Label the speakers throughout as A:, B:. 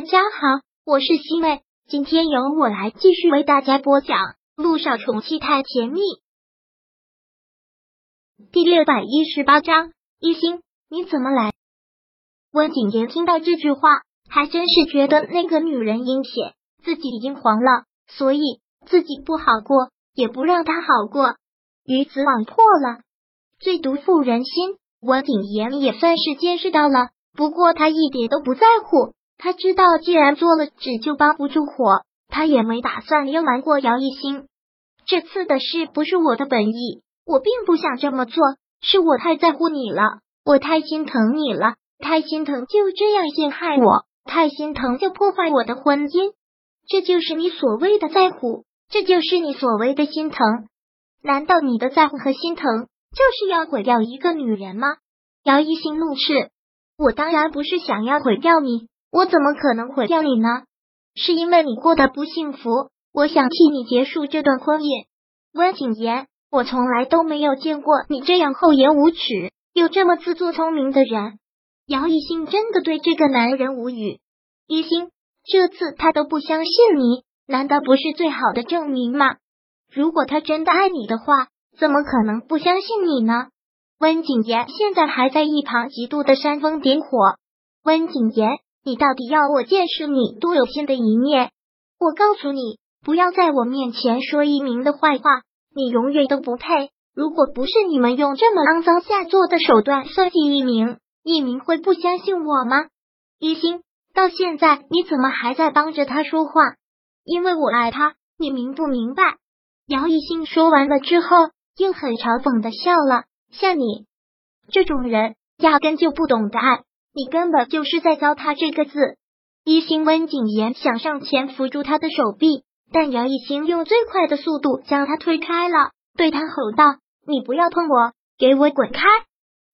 A: 大家好，我是西妹，今天由我来继续为大家播讲《路上宠妻太甜蜜》第六百一十八章。一心，你怎么来？温景言听到这句话，还真是觉得那个女人阴险，自己已经黄了，所以自己不好过，也不让她好过，鱼死网破了，最毒妇人心。温景言也算是见识到了，不过他一点都不在乎。他知道，既然做了纸就包不住火，他也没打算要瞒过姚一星。这次的事不是我的本意，我并不想这么做，是我太在乎你了，我太心疼你了，太心疼就这样陷害我，太心疼就破坏我的婚姻。这就是你所谓的在乎，这就是你所谓的心疼。难道你的在乎和心疼就是要毁掉一个女人吗？姚一星怒斥：“我当然不是想要毁掉你。”我怎么可能毁掉你呢？是因为你过得不幸福，我想替你结束这段婚姻。温景言，我从来都没有见过你这样厚颜无耻又这么自作聪明的人。姚一兴真的对这个男人无语。一兴，这次他都不相信你，难道不是最好的证明吗？如果他真的爱你的话，怎么可能不相信你呢？温景言现在还在一旁极度的煽风点火。温景言。你到底要我见识你多有心的一面？我告诉你，不要在我面前说一鸣的坏话，你永远都不配。如果不是你们用这么肮脏下作的手段算计一鸣，一鸣会不相信我吗？一心，到现在你怎么还在帮着他说话？因为我爱他，你明不明白？姚一兴说完了之后，又很嘲讽的笑了。像你这种人，压根就不懂得爱。你根本就是在糟蹋这个字。一心温景言想上前扶住他的手臂，但姚一兴用最快的速度将他推开了，对他吼道：“你不要碰我，给我滚开！”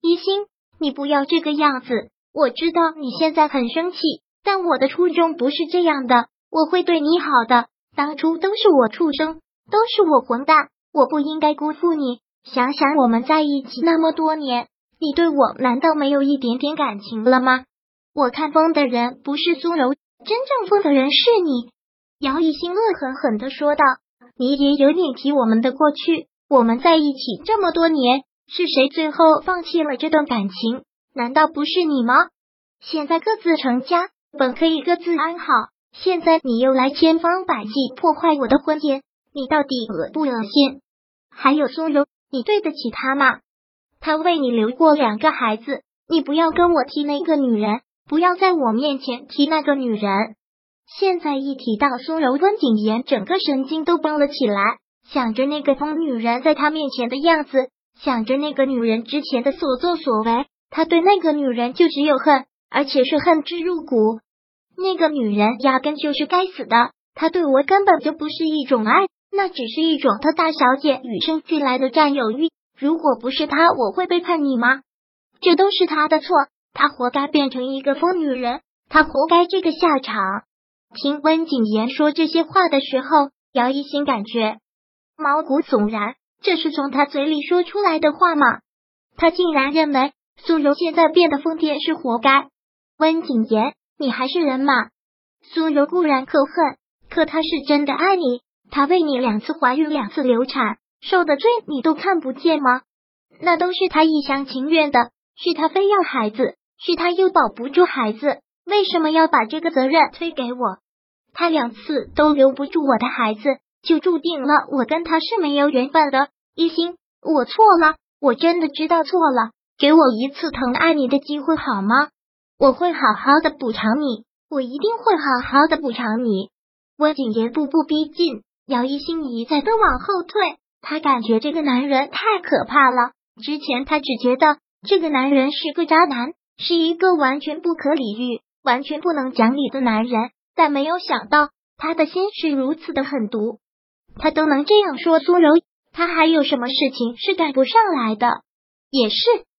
A: 一心，你不要这个样子。我知道你现在很生气，但我的初衷不是这样的。我会对你好的。当初都是我畜生，都是我混蛋，我不应该辜负你。想想我们在一起那么多年。你对我难道没有一点点感情了吗？我看疯的人不是苏柔，真正疯的人是你。姚一兴恶狠狠的说道：“你也有脸提我们的过去？我们在一起这么多年，是谁最后放弃了这段感情？难道不是你吗？现在各自成家，本可以各自安好，现在你又来千方百计破坏我的婚姻，你到底恶不恶心？还有苏柔，你对得起他吗？”他为你留过两个孩子，你不要跟我提那个女人，不要在我面前提那个女人。现在一提到苏柔，温景言整个神经都绷了起来，想着那个疯女人在他面前的样子，想着那个女人之前的所作所为，他对那个女人就只有恨，而且是恨之入骨。那个女人压根就是该死的，她对我根本就不是一种爱，那只是一种她大小姐与生俱来的占有欲。如果不是他，我会背叛你吗？这都是他的错，他活该变成一个疯女人，他活该这个下场。听温景言说这些话的时候，姚一新感觉毛骨悚然，这是从他嘴里说出来的话吗？他竟然认为苏柔现在变得疯癫是活该。温景言，你还是人吗？苏柔固然可恨，可他是真的爱你，他为你两次怀孕，两次流产。受的罪你都看不见吗？那都是他一厢情愿的，是他非要孩子，是他又保不住孩子，为什么要把这个责任推给我？他两次都留不住我的孩子，就注定了我跟他是没有缘分的。一心，我错了，我真的知道错了，给我一次疼爱你的机会好吗？我会好好的补偿你，我一定会好好的补偿你。温景言步步逼近，姚一心一再的往后退。他感觉这个男人太可怕了。之前他只觉得这个男人是个渣男，是一个完全不可理喻、完全不能讲理的男人，但没有想到他的心是如此的狠毒。他都能这样说苏柔，他还有什么事情是赶不上来的？也是，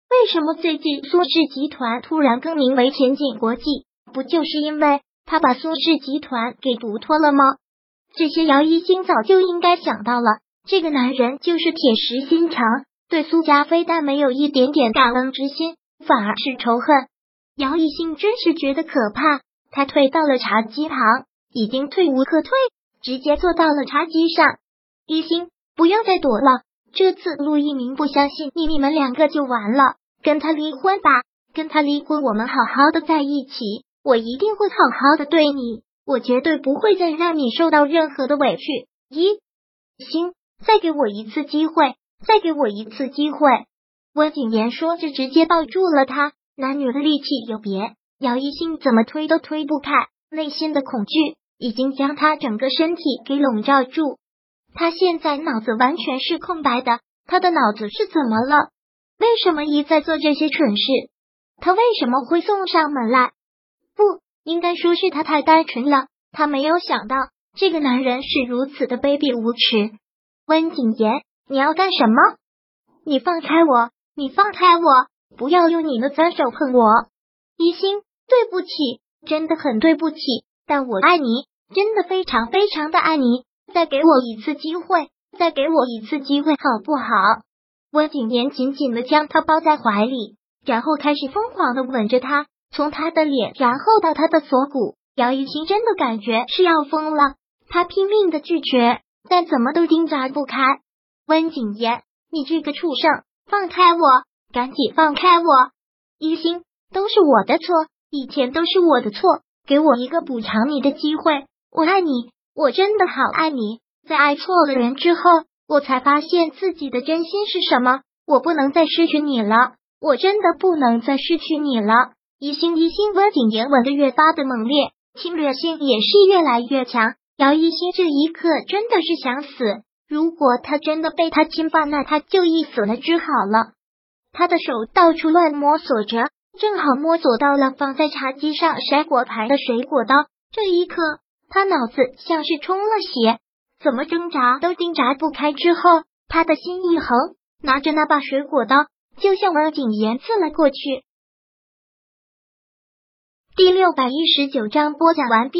A: 为什么最近苏氏集团突然更名为前景国际？不就是因为他把苏氏集团给独脱了吗？这些姚一星早就应该想到了。这个男人就是铁石心肠，对苏家非但没有一点点感恩之心，反而是仇恨。姚一兴真是觉得可怕。他退到了茶几旁，已经退无可退，直接坐到了茶几上。一心，不要再躲了。这次陆一鸣不相信你，你们两个就完了。跟他离婚吧，跟他离婚，我们好好的在一起。我一定会好好的对你，我绝对不会再让你受到任何的委屈。一心，再给我一次机会，再给我一次机会。温景言说着，直接抱住了他。男女的力气有别，姚一心怎么推都推不开，内心的恐惧已经将他整个身体给笼罩住。他现在脑子完全是空白的，他的脑子是怎么了？为什么一再做这些蠢事？他为什么会送上门来？不应该说是他太单纯了，他没有想到这个男人是如此的卑鄙无耻。温景言，你要干什么？你放开我！你放开我！不要用你的脏手碰我，一心，对不起，真的很对不起，但我爱你，真的非常非常的爱你，再给我一次机会，再给我一次机会，好不好？温景言紧紧的将他抱在怀里，然后开始疯狂的吻着他，从他的脸，然后到他的锁骨。姚一心真的感觉是要疯了，他拼命的拒绝，但怎么都挣扎不开。温景言，你这个畜生，放开我！赶紧放开我！一心都是我的错，以前都是我的错，给我一个补偿你的机会。我爱你，我真的好爱你。在爱错了人之后，我才发现自己的真心是什么。我不能再失去你了，我真的不能再失去你了。一心一心，温景言吻的越发的猛烈，侵略性也是越来越强。姚一心这一刻真的是想死，如果他真的被他侵犯，那他就一死了之好了。他的手到处乱摸索着，正好摸索到了放在茶几上筛果盘的水果刀。这一刻，他脑子像是充了血，怎么挣扎都挣扎不开。之后，他的心一横，拿着那把水果刀就向王景言刺了过去。第六百一十九章播讲完毕。